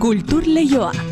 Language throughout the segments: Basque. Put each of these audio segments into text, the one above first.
Kultur Leioa.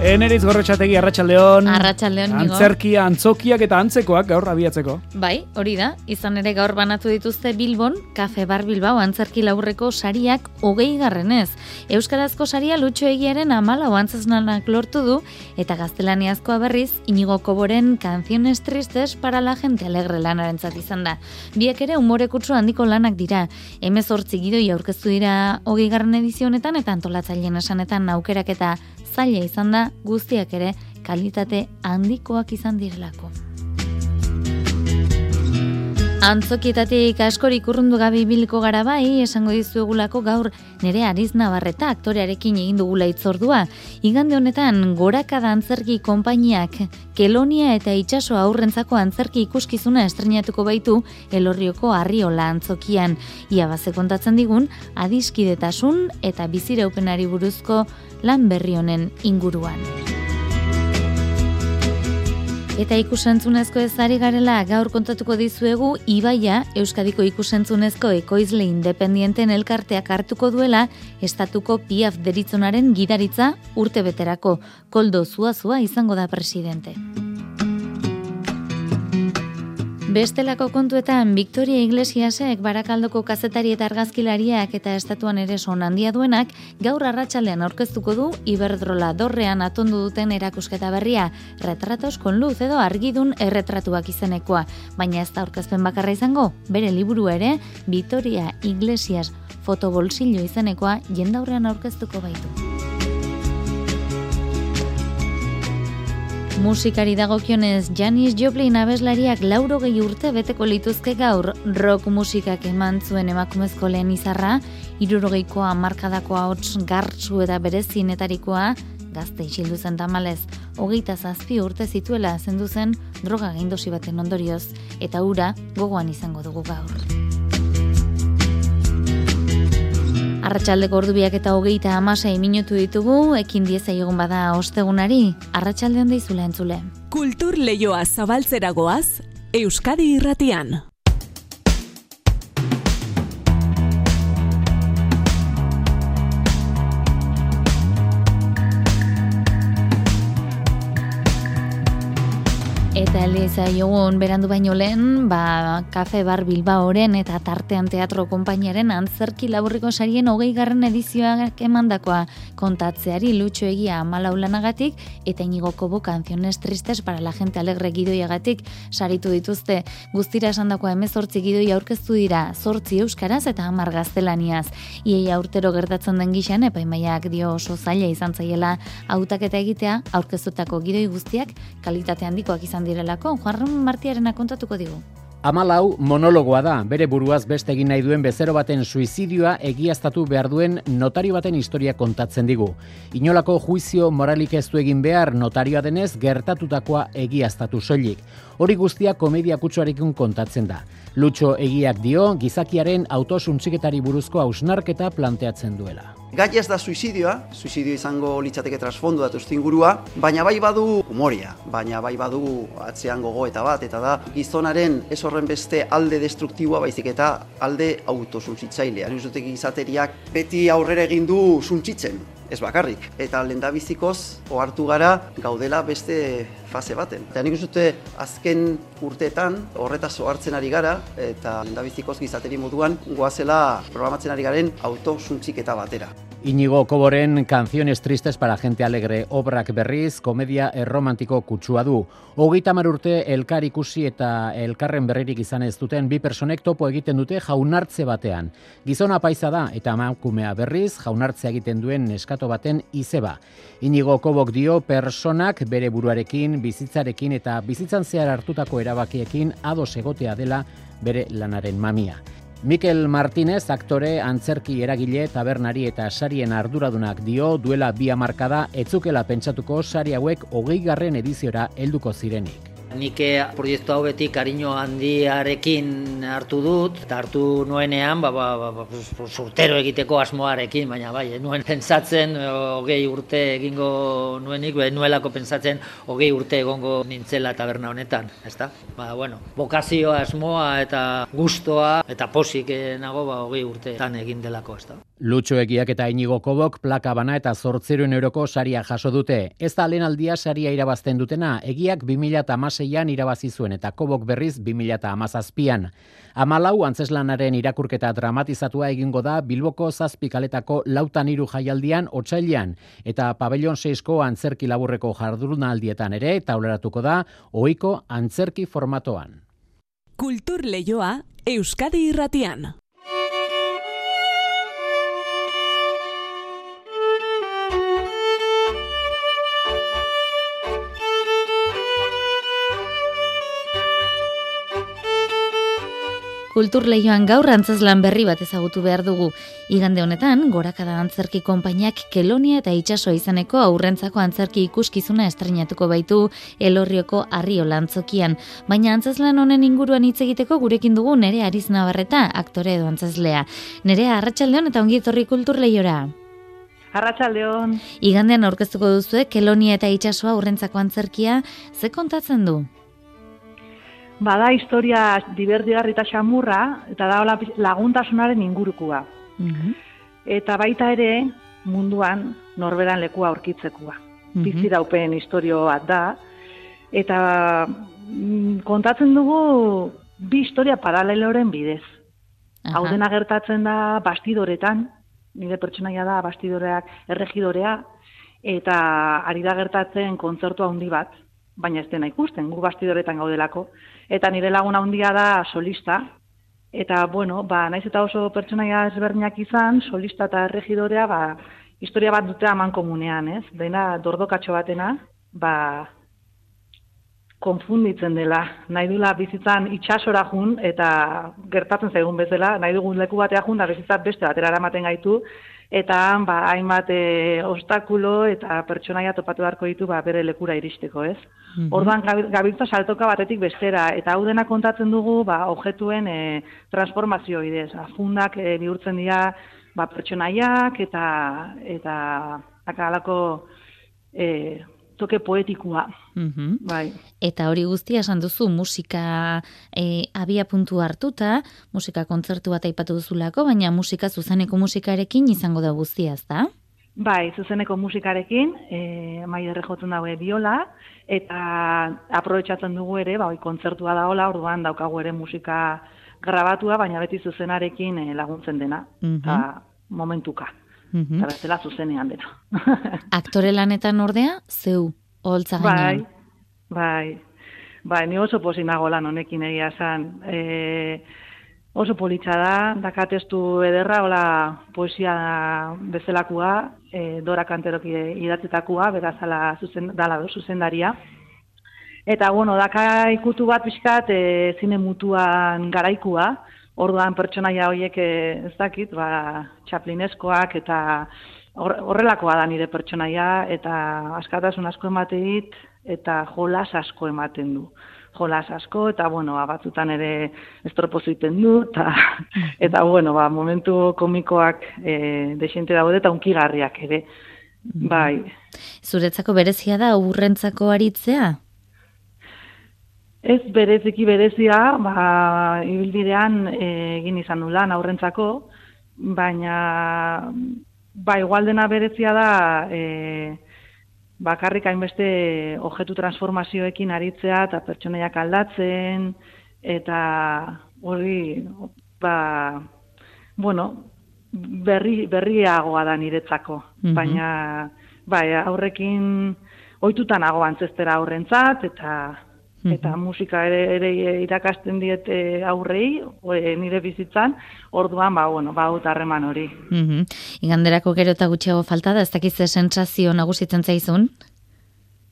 Eneriz gorrotxategi arratsaldeon. Arratsaldeon. Antzerkia, antzokiak eta antzekoak gaur abiatzeko. Bai, hori da. Izan ere gaur banatu dituzte Bilbon, Kafe Bar Bilbao antzerki laurreko sariak hogei garrenez. Euskarazko saria lutxo egiaren amala oantzaznanak lortu du, eta gaztelaniazkoa berriz, inigo koboren canciones tristes para la gente alegre lanaren izan da. Biak ere umore kutsu handiko lanak dira. Hemez hortzi gidoi aurkeztu dira hogei garren edizionetan, eta antolatzaileen esanetan aukerak eta zaila izan da guztiak ere kalitate handikoak izan direlako. Antzokietatik askorik urrundu gabi biliko gara bai, esango dizuegulako gaur nere Ariz Navarreta aktorearekin egin dugula itzordua. Igande honetan, gorakada antzerki konpainiak, kelonia eta itxaso aurrentzako antzerki ikuskizuna estrenatuko baitu elorrioko arriola antzokian. Ia baze kontatzen digun, adiskidetasun eta bizireupenari buruzko lan berri honen inguruan. Eta ikusentzunezko ezari garela gaur kontatuko dizuegu Ibaia Euskadiko ikusentzunezko ekoizle independienten elkarteak hartuko duela estatuko piaf deritzonaren gidaritza urte beterako. Koldo zuazua izango da presidente. Bestelako kontuetan, Victoria Iglesiasek barakaldoko kazetari eta argazkilariak eta estatuan ere son handia duenak, gaur arratsaldean aurkeztuko du Iberdrola dorrean atondu duten erakusketa berria, retratos kon luz edo argidun erretratuak izenekoa, baina ez da aurkezpen bakarra izango, bere liburu ere, Victoria Iglesias fotobolsillo izenekoa jendaurrean aurkeztuko baitu. Musikari dagokionez, Janis Joplin abeslariak lauro gehi urte beteko lituzke gaur rock musikak eman zuen emakumezko lehen izarra, irurogeikoa markadakoa hots gartsu eta berezinetarikoa, gazte isildu zen tamalez, hogeita zazpi urte zituela zendu zen droga gaindosi baten ondorioz, eta ura gogoan izango dugu gaur. Arratxaldeko ordubiak eta hogeita amasai minutu ditugu, ekin dieza egun bada ostegunari, arratsalde handa izula entzule. Kultur leioa zabaltzeragoaz, Euskadi irratian. Eta eliza jogun berandu baino lehen, ba, Kafe Bar Bilbaoren eta Tartean Teatro Konpainiaren antzerki laburriko sarien hogei garren edizioak emandakoa kontatzeari lutxo egia amalaulanagatik eta inigoko bo kanziones tristes para la gente alegre gidoiagatik saritu dituzte. Guztira esan dakoa emezortzi gidoi aurkeztu dira, zortzi euskaraz eta amar gaztelaniaz. Iei aurtero gertatzen den gixan, epaimaiak dio oso zaila izan zaiela hautaketa egitea, aurkeztutako gidoi guztiak kalitate handikoak izan direlako, Juan Martiarena kontatuko digu. Amalau monologoa da, bere buruaz beste egin nahi duen bezero baten suizidioa egiaztatu behar duen notario baten historia kontatzen digu. Inolako juizio moralik ez du egin behar notarioa denez gertatutakoa egiaztatu soilik. Hori guztia komedia kutsuarekin kontatzen da. Lutxo egiak dio, gizakiaren autosuntxiketari buruzko hausnarketa planteatzen duela. Gai ez da suizidioa, suizidio izango litzateke trasfondo datu ingurua, baina bai badu humoria, baina bai badu atzean gogo eta bat, eta da gizonaren ez horren beste alde destruktiboa baizik eta alde autosuntzitzailea. Nuzutek izateriak beti aurrera egin du suntzitzen, ez bakarrik. Eta lendabizikoz ohartu gara gaudela beste fase baten. Eta nik uste azken urteetan horretaz ohartzen ari gara eta lendabizikoz gizateri moduan goazela programatzen ari garen autosuntziketa batera. Inigo Koboren Canciones Tristes para Gente Alegre obrak berriz, komedia erromantiko kutsua du. Hogeita urte elkar ikusi eta elkarren berririk izan ez duten bi personek topo egiten dute jaunartze batean. Gizona paisa da eta emakumea berriz jaunartze egiten duen neskato baten izeba. Inigo Kobok dio personak bere buruarekin, bizitzarekin eta bizitzan zehar hartutako erabakiekin ados egotea dela bere lanaren mamia. Mikel Martinez, aktore, antzerki eragile, tabernari eta sarien arduradunak dio duela bi amarkada etzukela pentsatuko sari hauek hogei garren ediziora helduko zirenik. Nik eh, proiektu hau beti kariño handiarekin hartu dut, eta hartu nuenean, ba, ba, ba, ba, surtero egiteko asmoarekin, baina bai, nuen pentsatzen, eh, hogei urte egingo nuenik, be, nuelako pentsatzen, hogei urte egongo nintzela taberna honetan, ezta? Ba, bueno, bokazioa, asmoa eta gustoa eta posik nago, ba, hogei urteetan egin delako, ezta? Lutxo egiak eta inigo kobok plaka bana eta zortzeroen euroko saria jaso dute. Ez da lehen aldia saria irabazten dutena, egiak 2006an irabazi zuen eta kobok berriz 2008an. Amalau antzeslanaren irakurketa dramatizatua egingo da Bilboko zazpikaletako lautan iru jaialdian otxailian eta pabellon 6ko antzerki laburreko jarduruna aldietan ere tauleratuko da ohiko antzerki formatoan. Kultur Leioa Euskadi Irratian. Kultur lehioan gaur antzazlan berri bat ezagutu behar dugu. Igande honetan, gorakada antzerki konpainiak kelonia eta itxaso izaneko aurrentzako antzerki ikuskizuna estrenatuko baitu elorrioko arrio lantzokian. Baina antzazlan honen inguruan hitz egiteko gurekin dugu nere ariz nabarreta aktore edo antzazlea. Nere arratsaldeon eta ongi etorri kultur lehiora. Arratxaldeon. Igandean aurkeztuko duzue kelonia eta itxasoa aurrentzako antzerkia, ze kontatzen du? Bada historia diberdigarri eta xamurra, eta da laguntasunaren ingurukua. Mhm. Eta baita ere, munduan norberan lekua aurkitzekoa. Mm Bizi daupen historio bat da, eta mm, kontatzen dugu bi historia paraleloren bidez. Hau dena gertatzen da bastidoretan, nire pertsonaia da bastidoreak erregidorea, eta ari da gertatzen kontzertu handi bat, baina ez dena ikusten, gu bastidoretan gaudelako eta nire laguna handia da solista, eta, bueno, ba, naiz eta oso pertsonaia ezberdinak izan, solista eta regidorea, ba, historia bat dute aman komunean, ez? Dena dordokatxo batena, ba, konfunditzen dela. Nahi dula bizitzan itxasora jun, eta gertatzen zaigun bezala, nahi dugun leku batea jun, da bizitzat beste batera eramaten gaitu, eta ba hainbat e, ostakulo eta pertsonaia topatu beharko ditu ba bere lekura iristeko, ez? Mm Orduan gabiltza saltoka batetik bestera. Eta hau dena kontatzen dugu ba objektuen e, transformazio bidez, afundak e, bihurtzen dira ba pertsonaiak eta eta akalako eh toke poetikoa. Mm bai. Eta hori guztia esan duzu musika e, abia puntu hartuta, musika kontzertu bat aipatu duzulako, baina musika zuzeneko musikarekin izango da guztia, ezta? Bai, zuzeneko musikarekin, e, mai jotzen daue biola, eta aprobetsatzen dugu ere, bai, kontzertua da hola, orduan daukagu ere musika grabatua, baina beti zuzenarekin e, laguntzen dena, mm momentuka. Mm -hmm. Eta zuzenean dena. Aktore lanetan ordea, zeu, holtza gainean. Bai, bai. Bai, ni oso posi nago lan honekin egia san. E, oso politxa da, dakatestu ederra, hola poesia bezalakua, e, dora kanteroki idatetakua, berazala zuzen, dala zuzendaria. Eta, bueno, daka ikutu bat pixkat e, zine mutuan garaikua, orduan pertsonaia horiek eh, ez dakit, ba, txaplineskoak eta horrelakoa da nire pertsonaia eta askatasun asko emateit eta jolas asko ematen du. Jolas asko eta bueno, ba, batzutan ere estropozu iten du eta, eta bueno, ba, momentu komikoak e, desente daude eta unkigarriak ere. Mm-hmm. Bai. Zuretzako berezia da urrentzako aritzea? Ez bereziki berezia, ba, ibilbidean egin izan du lan aurrentzako, baina ba, igual dena berezia da e, bakarrik hainbeste objektu transformazioekin aritzea eta pertsoneiak aldatzen, eta hori, ba, bueno, berri, berriagoa da niretzako, mm baina bai, aurrekin ohitutan nago antzestera aurrentzat, eta eta musika ere, ere irakasten diete aurrei, nire bizitzan, orduan, ba, bueno, ba, harreman hori. Mm Iganderako gero eta gutxiago falta da, ez dakiz sensazio nagusitzen zaizun?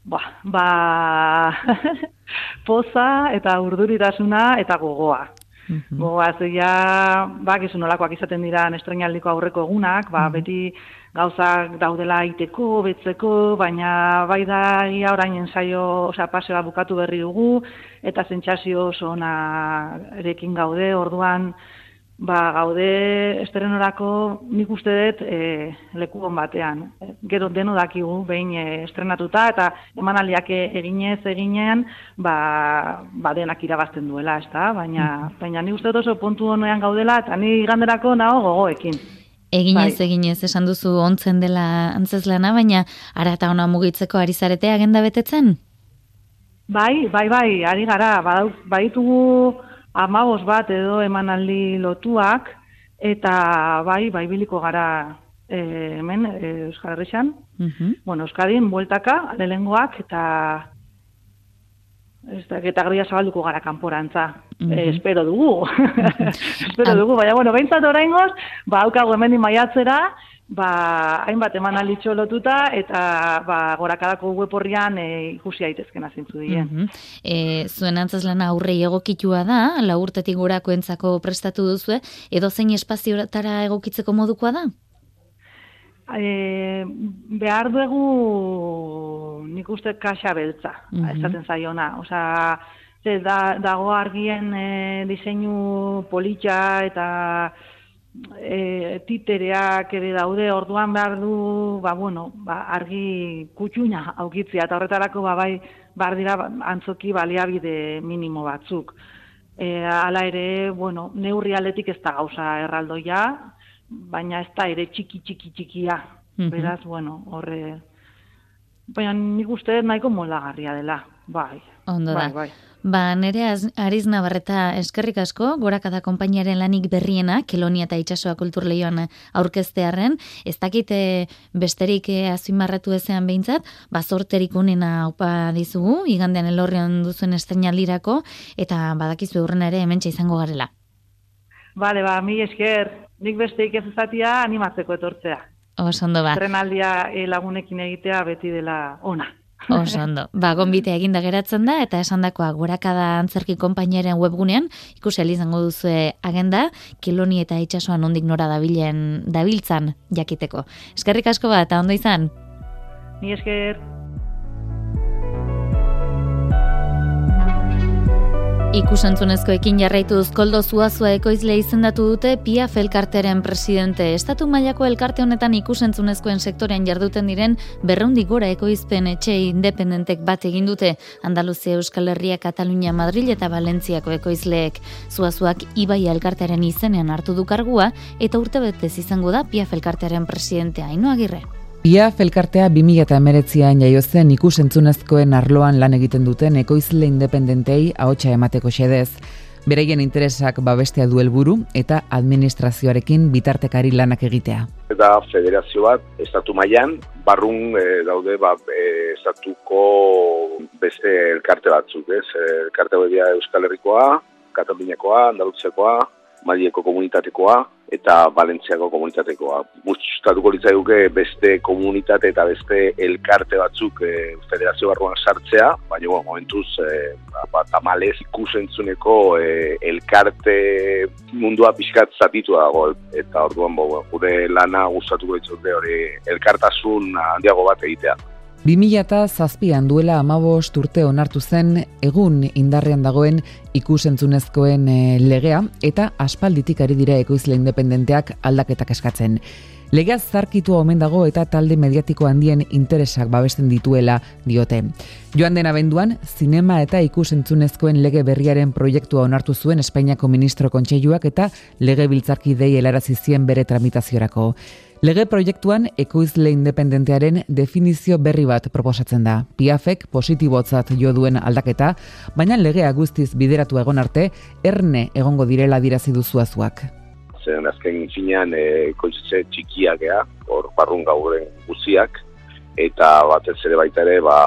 Ba, ba poza eta urduritasuna eta gogoa. Mhm. Goaz, ja, ba, gizu nolakoak izaten dira estrenaldiko aurreko egunak, ba, beti gauzak daudela iteko, betzeko, baina bai da ia orain ensaio, osea, pasea bukatu berri dugu, eta sentsazio oso ona erekin gaude, orduan, ba, gaude estrenorako nik uste dut e, leku on batean. Gero deno dakigu behin e, estrenatuta eta emanaldiak eginez eginean ba, ba denak irabazten duela, ezta? Baina, baina nik uste dut oso puntu honean gaudela eta ni iganderako nago gogoekin. Eginez, Bai. eginez, esan duzu ontzen dela antzeslana, baina ara eta ona mugitzeko ari zarete agenda betetzen? Bai, bai, bai, ari gara, baditugu amabos bat edo emanaldi lotuak, eta bai, bai biliko gara e, hemen, e, Euskal Herrixan. Mhm. Bueno, Euskadin, bueltaka, lehengoak, eta ez da, eta gria zabalduko gara kanporantza. Eh, espero dugu. espero dugu, baina, bueno, behintzat oraingoz, ba, haukago hemen maiatzera, ba, hainbat eman alitxo lotuta, eta ba, gorakadako web horrian e, ikusi daitezkena zintzu dien. Mhm. E, zuen antzeslana aurrei egokitua da, lau urtetik gorakoentzako prestatu duzue, edo zein espaziotara egokitzeko modukoa da? E, behar dugu nik uste kaxa beltza, Mhm. esaten zaiona. Osea, ze da, dago argien e, diseinu politxa eta e, titereak ere daude, orduan behar du, ba, bueno, ba, argi kutxuna aukitzia, eta horretarako ba, bai, behar dira antzoki baliabide minimo batzuk. E, hala ere, bueno, neurri aldetik ez da gauza erraldoia, baina ez da ere txiki txiki txikia. Mhm. Beraz, bueno, horre... Baina nik uste nahiko moldagarria dela, bai. Ondo da. bai, bai. Ba, nere Ariz Navarreta eskerrik asko, gorakada konpainiaren lanik berriena, Kelonia eta Itxasoa kulturleioan aurkeztearren, ez dakite besterik eh, azpimarratu ezean behintzat, ba, sorterik unena opa dizugu, igandean elorrian duzuen estrenaldirako, eta badakizu urrena ere hementsa izango garela. Bale, ba, mi esker, nik besteik ez ezatia animatzeko etortzea. Oso ondo ba, Trenaldia eh, lagunekin egitea beti dela ona. Oso ondo. Ba, gonbitea eginda geratzen da, eta esandakoa gorakada antzerki konpainiaren webgunean, ikusi izango duzue agenda, Keloni eta Itxasoan ondik nora dabilen, dabiltzan jakiteko. Eskerrik asko bat, eta ondo izan? Ni esker. Ikusentzunezkoekin jarraituz koldo zuazua ekoizle izendatu dute Pia Felkarteren presidente. Estatu mailako elkarte honetan ikusentzunezkoen sektorean jarduten diren berreundi gora ekoizpen etxe independentek bat egin dute Andaluzia Euskal Herria, Katalunia, Madrid eta Valentziako ekoizleek. Zuazuak Ibai elkartearen izenean hartu du kargua eta urtebetez izango da Pia Felkartearen presidentea Ainhoa Agirre. Ia felkartea 2008an jaio zen ikusentzunezkoen arloan lan egiten duten ekoizle independentei ahotsa emateko xedez. Bereien interesak babestea du helburu eta administrazioarekin bitartekari lanak egitea. da federazio bat, estatu mailan barrun e, daude ba, e, estatuko beste elkarte batzuk, ez? E, Elkarte bedia Euskal Herrikoa, Kataluniakoa, Andalutzekoa, Malieko komunitatekoa eta Valentziako komunitatekoa. Gustatuko litzaiguke beste komunitate eta beste elkarte batzuk e, federazio barruan sartzea, baina bueno, momentuz e, ba, tamalez ikusentzuneko e, elkarte mundua pixkat zatitu dago eta orduan bo, gure lana gustatuko ditzute hori elkartasun handiago bat egitea. 2007an duela amabost urte onartu zen egun indarrean dagoen ikusentzunezkoen eh, legea eta aspalditik ari dira ekoizle independenteak aldaketak eskatzen. Legea zarkitua omen dago eta talde mediatiko handien interesak babesten dituela diote. Joan den abenduan, zinema eta ikusentzunezkoen lege berriaren proiektua onartu zuen Espainiako Ministro Kontseiluak eta lege biltzarkidei helarazi zien bere tramitaziorako. Lege proiektuan ekoizle independentearen definizio berri bat proposatzen da. Piafek positibotzat jo duen aldaketa, baina legea guztiz bideratu egon arte, erne egongo direla dirazi duzuazuak. Zen azken finean e, koizitze txikiak ea, hor barrun gauren guztiak, eta batez ere baita ere, ba,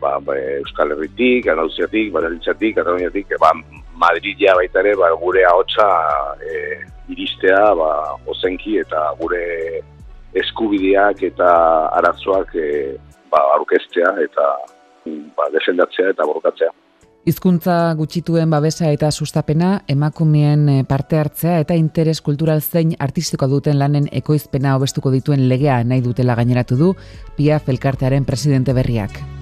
ba, ba Euskal Herritik, Andaluziatik, Badalitzatik, Kataluniatik, ba, Madridia baita ere, ba, gure ahotsa e, iristea, ba, ozenki eta gure eskubideak eta arazoak e, ba, aurkeztea eta ba, defendatzea eta borrokatzea. Hizkuntza gutxituen babesa eta sustapena, emakumeen eh, parte hartzea eta interes kultural zein artistikoa duten lanen ekoizpena hobestuko dituen legea nahi dutela gaineratu du Pia Felkartearen presidente berriak.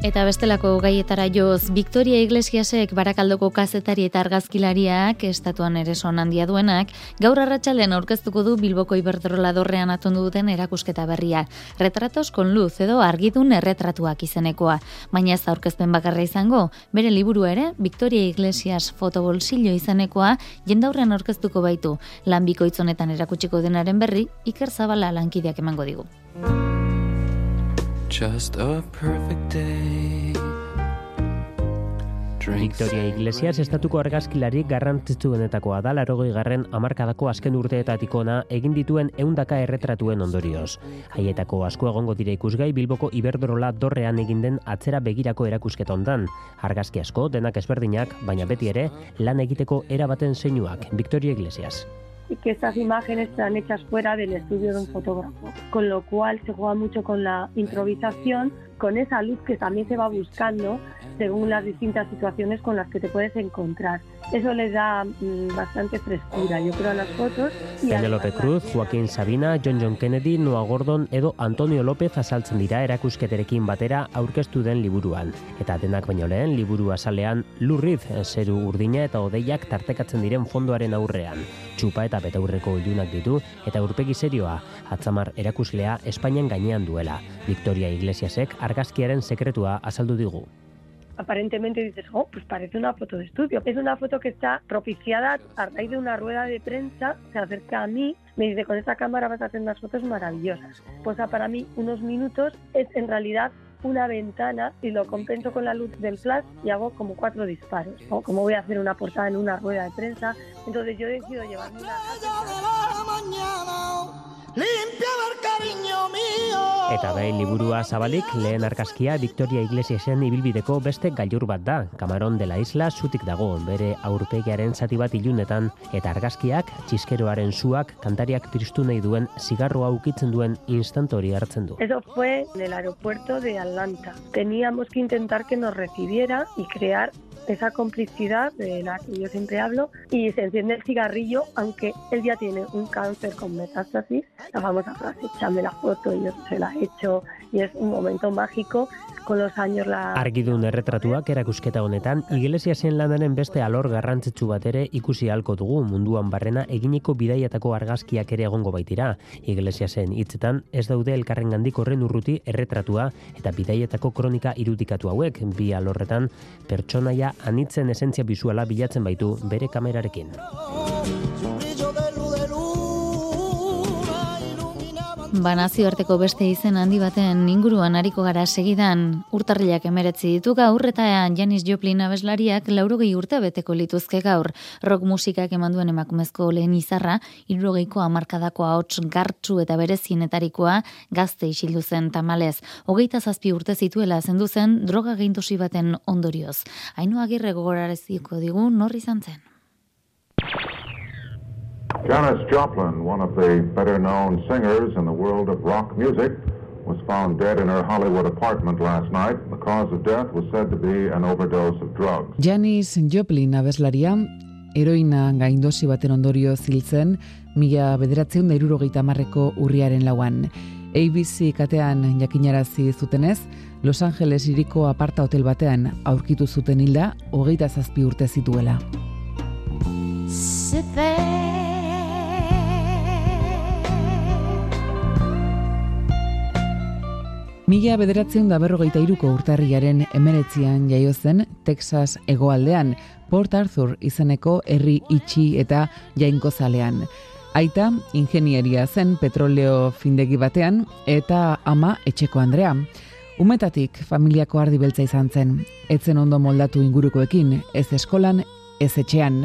Eta bestelako gaietara joz, Victoria Iglesiasek barakaldoko kazetari eta argazkilariak, estatuan ere son handia duenak, gaur arratsalean aurkeztuko du Bilboko Iberdrola dorrean atondu duten erakusketa berria. Retratos kon luz edo argidun erretratuak izenekoa. Baina ez aurkezpen bakarra izango, bere liburu ere, Victoria Iglesias fotobolsillo izenekoa, jendaurrean aurkeztuko baitu. Lanbiko itzonetan erakutsiko denaren berri, Iker Zabala lankideak emango digu. Just a perfect day. Victoria Iglesias estatuko argazkilari garrantzitsuenetakoa da larogoi garren amarkadako azken urteetatik ona egin dituen eundaka erretratuen ondorioz. Haietako asko egongo dira ikusgai Bilboko Iberdrola dorrean egin den atzera begirako erakusketa ondan. Argazki asko denak ezberdinak, baina beti ere lan egiteko erabaten zeinuak. Victoria Iglesias. Que estas imágenes están hechas fuera del estudio de un fotógrafo, con lo cual se juega mucho con la improvisación, con esa luz que también se va buscando según las distintas situaciones con las que te puedes encontrar. Eso les da mm, bastante frescura, yo creo, a las fotos. Y Penelope Cruz, Joaquín Sabina, John John Kennedy, Noah Gordon edo Antonio López azaltzen dira erakusketerekin batera aurkeztu den liburuan. Eta denak baino lehen, liburu azalean lurriz zeru urdina eta odeiak tartekatzen diren fondoaren aurrean. Txupa eta betaurreko ilunak ditu eta urpegi serioa, atzamar erakuslea Espainian gainean duela. Victoria Iglesiasek argazkiaren sekretua azaldu digu. Aparentemente dices, oh, pues parece una foto de estudio. Es una foto que está propiciada a raíz de una rueda de prensa, se acerca a mí, me dice, con esta cámara vas a hacer unas fotos maravillosas. Posa para mí unos minutos, es en realidad una ventana y lo compenso con la luz del flash y hago como cuatro disparos. O como voy a hacer una portada en una rueda de prensa. Entonces yo decido llevarme una... Eta bai liburua zabalik lehen argazkia Victoria Iglesiasen ibilbideko beste gailur bat da. Kamaron de la isla zutik dago, bere aurpegiaren zati bat ilunetan, eta argazkiak txiskeroaren zuak kantariak tristu nahi duen zigarroa ukitzen duen instant hori hartzen du. Eso fue en el aeropuerto de Atlanta. Teníamos que intentar que nos recibiera y crear esa complicidad de la que yo siempre hablo y se enciende el cigarrillo aunque él ya tiene un cáncer con metástasis la famosa frase échame la foto y yo se la he hecho y es un momento mágico con los años la Argidun erretratuak erakusketa honetan Iglesiasen lanaren beste alor garrantzitsu bat ere ikusi halko dugu munduan barrena eginiko bidaiatako argazkiak ere egongo baitira. Iglesiasen hitzetan ez daude elkarrengandik horren urruti erretratua eta bidaietako kronika irudikatu hauek bi alorretan pertsonaia anitzen esentzia bisuala bilatzen baitu bere kamerarekin. Ba, beste izen handi baten inguruan ariko gara segidan urtarrilak emeretzi ditu gaur eta Janis Joplin abeslariak laurogei urte beteko lituzke gaur. Rock musikak eman duen emakumezko lehen izarra, irrogeiko amarkadako ahots gartxu eta berezienetarikoa gazte isildu zen tamalez. Hogeita zazpi urte zituela zendu zen droga geintosi baten ondorioz. Hainu agirre gogorareziko digu norri izan zen. Janis Joplin, one of the better known singers in the world of rock music, was found dead in her Hollywood apartment last night. The cause of death was said to be an overdose of drugs. Janis Joplin abeslaria, heroina gaindosi baten ondorio ziltzen, mila bederatzeun da irurogeita marreko urriaren lauan. ABC katean jakinarazi zutenez, Los Angeles iriko aparta hotel batean aurkitu zuten hilda, hogeita zazpi urte zituela. Sit there Mila bederatzen da berrogeita iruko urtarriaren emeretzian jaio zen Texas egoaldean, Port Arthur izeneko herri itxi eta jainko zalean. Aita, ingenieria zen petroleo findegi batean eta ama etxeko Andrea. Umetatik familiako ardi beltza izan zen, etzen ondo moldatu ingurukoekin, ez eskolan, ez etxean.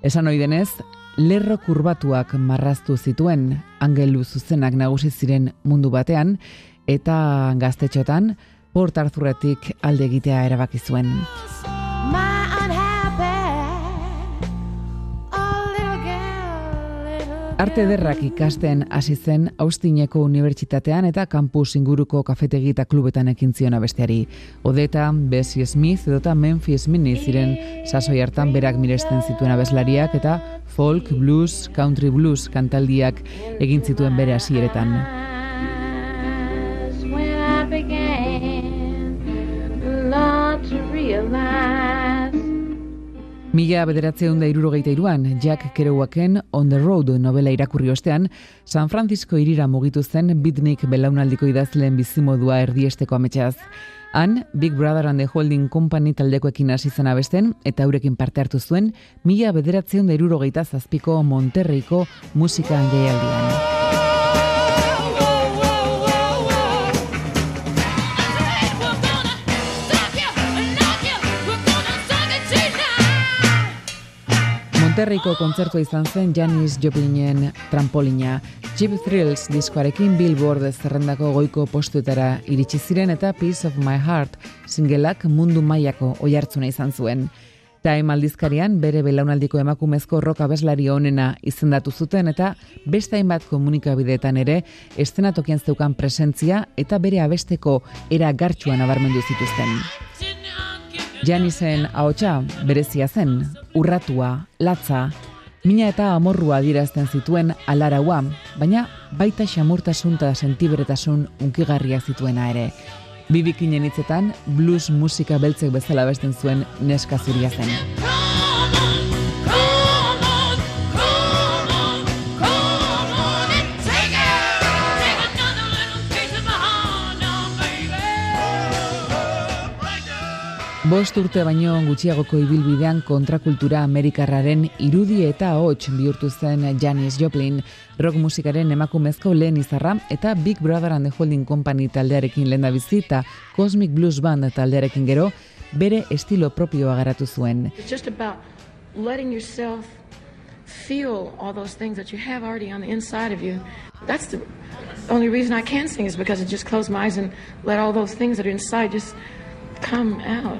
Esan ohi denez, lerro kurbatuak marraztu zituen, angelu zuzenak nagusi ziren mundu batean, eta gaztetxotan Port Arthurretik alde egitea erabaki zuen. Arte ederrak ikasten hasi zen Austineko Unibertsitatean eta kampus inguruko kafetegi eta klubetan ekin zion abesteari. Odeta, Bessie Smith edota Memphis Minnie ziren sasoi hartan berak miresten zituen abeslariak eta folk, blues, country blues kantaldiak egin zituen bere hasieretan. Mila bederatzeun da irurogeita iruan, Jack Kerouaken On the Road novela irakurri ostean, San Francisco irira mugitu zen bitnik belaunaldiko idazleen bizimodua erdiesteko ametxaz. Han, Big Brother and the Holding Company taldekoekin hasi zen abesten, eta eurekin parte hartu zuen, mila bederatzeun da irurogeita zazpiko Monterreiko musika jaialdian. Monterriko kontzertua izan zen Janis Joplinen trampolina. Jeep Thrills diskoarekin Billboard zerrendako goiko postuetara iritsi ziren eta Piece of My Heart singelak mundu mailako oihartzuna izan zuen. Time aldizkarian bere belaunaldiko emakumezko roka beslari onena izendatu zuten eta beste hainbat komunikabideetan ere estenatokien zeukan presentzia eta bere abesteko era gartxuan abarmendu zituzten. Janisen ahotsa berezia zen, urratua, latza, mina eta amorrua dirazten zituen alaraua, baina baita xamurtasun eta sentiberetasun unkigarria zituena ere. Bibikinen hitzetan, blues musika beltzek bezala besten zuen neska zuria zen. Bost urte baino gutxiagoko ibilbidean kontrakultura amerikarraren irudi eta hots bihurtu zen Janis Joplin, rock musikaren emakumezko lehen izarra eta Big Brother and the Holding Company taldearekin lehen da bizita, Cosmic Blues Band taldearekin gero, bere estilo propioa garatu zuen. letting yourself feel all those things that you have already on the inside of you. That's the only reason I can sing is because I just close my eyes and let all those things that are inside just come out.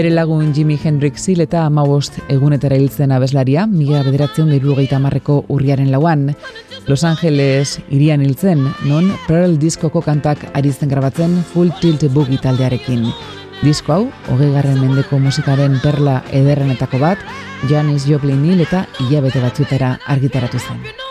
Bere lagun Jimi Hendrix hil eta amabost egunetara hiltzen abeslaria, mila bederatzen da marreko urriaren lauan. Los Angeles irian hiltzen, non Pearl Discoko kantak ari zen grabatzen Full Tilt Boogie taldearekin. Disko hau, hogei mendeko musikaren perla ederrenetako bat, Janis Joplin hil eta hilabete batzutera argitaratu zen.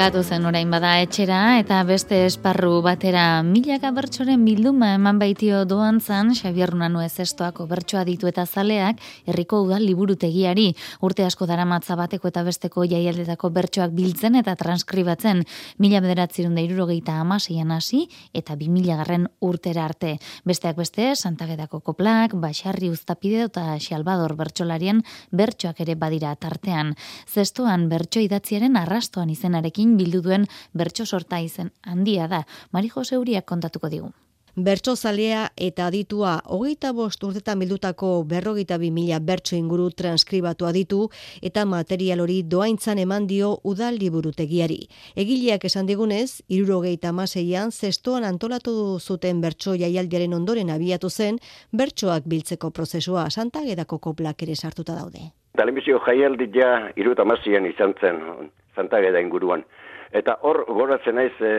Gatu zen orain bada etxera eta beste esparru batera milaka bertsoren bilduma eman baitio doan zan Xabier Runanu ezestoako bertsoa ditu eta zaleak herriko udal liburutegiari urte asko dara matza bateko eta besteko jaialdetako bertsoak biltzen eta transkribatzen mila bederatzerun da irurogeita amaseian hasi eta bi garren urtera arte. Besteak beste, Santagedako koplak, Baxarri Uztapide eta Xalbador bertsolarien bertsoak ere badira tartean. Zestoan bertso idatziaren arrastoan izenarekin bildu duen bertso sorta izen handia da. Mari Jose Uriak kontatuko digu. Bertso zalea eta aditua hogeita bost urtetan bildutako berrogeita bi mila bertso inguru transkribatu aditu eta material hori doaintzan eman dio udal liburutegiari. Egileak esan digunez, irurogeita maseian zestoan antolatu zuten bertso jaialdiaren ondoren abiatu zen, bertsoak biltzeko prozesua santagedako koplak ere sartuta daude. Talemizio jaialdi ja iruta izan zen, Santageda inguruan. Eta hor goratzen naiz e,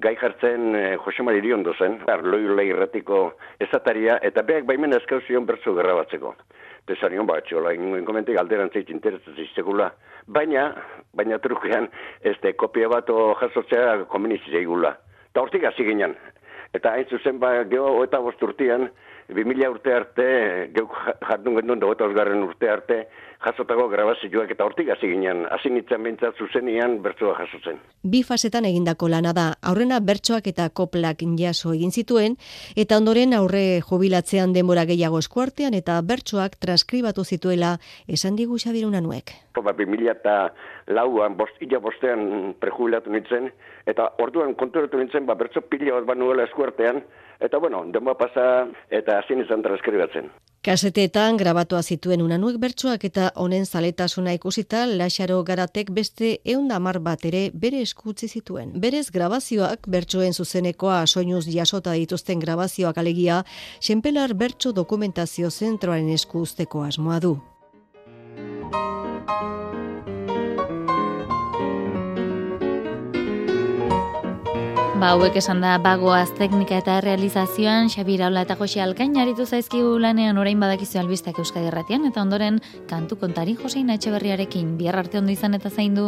gai jartzen e, Jose Mari Iriondo zen, arloi leirratiko ezataria, eta beak baimen eskauzion bertzu gerra batzeko. Tesan nion bat, txola, ingoen komentik alderan zeit interesatzen baina, baina trukean, ez de kopia bat o jasotzea komenitzea igula. Ta hortik hasi ginen. Eta hain zuzen ba, geho eta bosturtian, bi mila urte arte, geuk jardun gendun da eta urte arte, jasotako grabazioak eta hortik hasi ginen, hasi nintzen behintzat zuzenian bertsoa jasotzen. Bi fasetan egindako lana da, aurrena bertsoak eta koplak jaso egin zituen, eta ondoren aurre jubilatzean denbora gehiago eskuartean eta bertsoak transkribatu zituela esan digu Xabir Unanuek. Ba, 2000 eta lauan, bost, ila bostean prejubilatu nintzen, eta orduan konturatu nintzen, ba, bertso pila bat banuela eskuartean, eta bueno, denboa pasa eta hasi izan transkribatzen. Kaseteetan grabatua zituen unanuek bertsoak eta honen zaletasuna ikusita Laxaro Garatek beste eundamar bat ere bere eskutzi zituen. Berez grabazioak bertsoen zuzenekoa soinuz jasota dituzten grabazioak alegia, Xenpelar bertso dokumentazio zentroaren esku usteko asmoa du. Ba, hauek esan da bagoaz teknika eta realizazioan, Xabira Ola eta Jose Alkain aritu zaizkigu lanean orain badakizu albistak Euskadi Erratian, eta ondoren kantu kontari Josein Etxeberriarekin bihar arte ondo izan eta zaindu.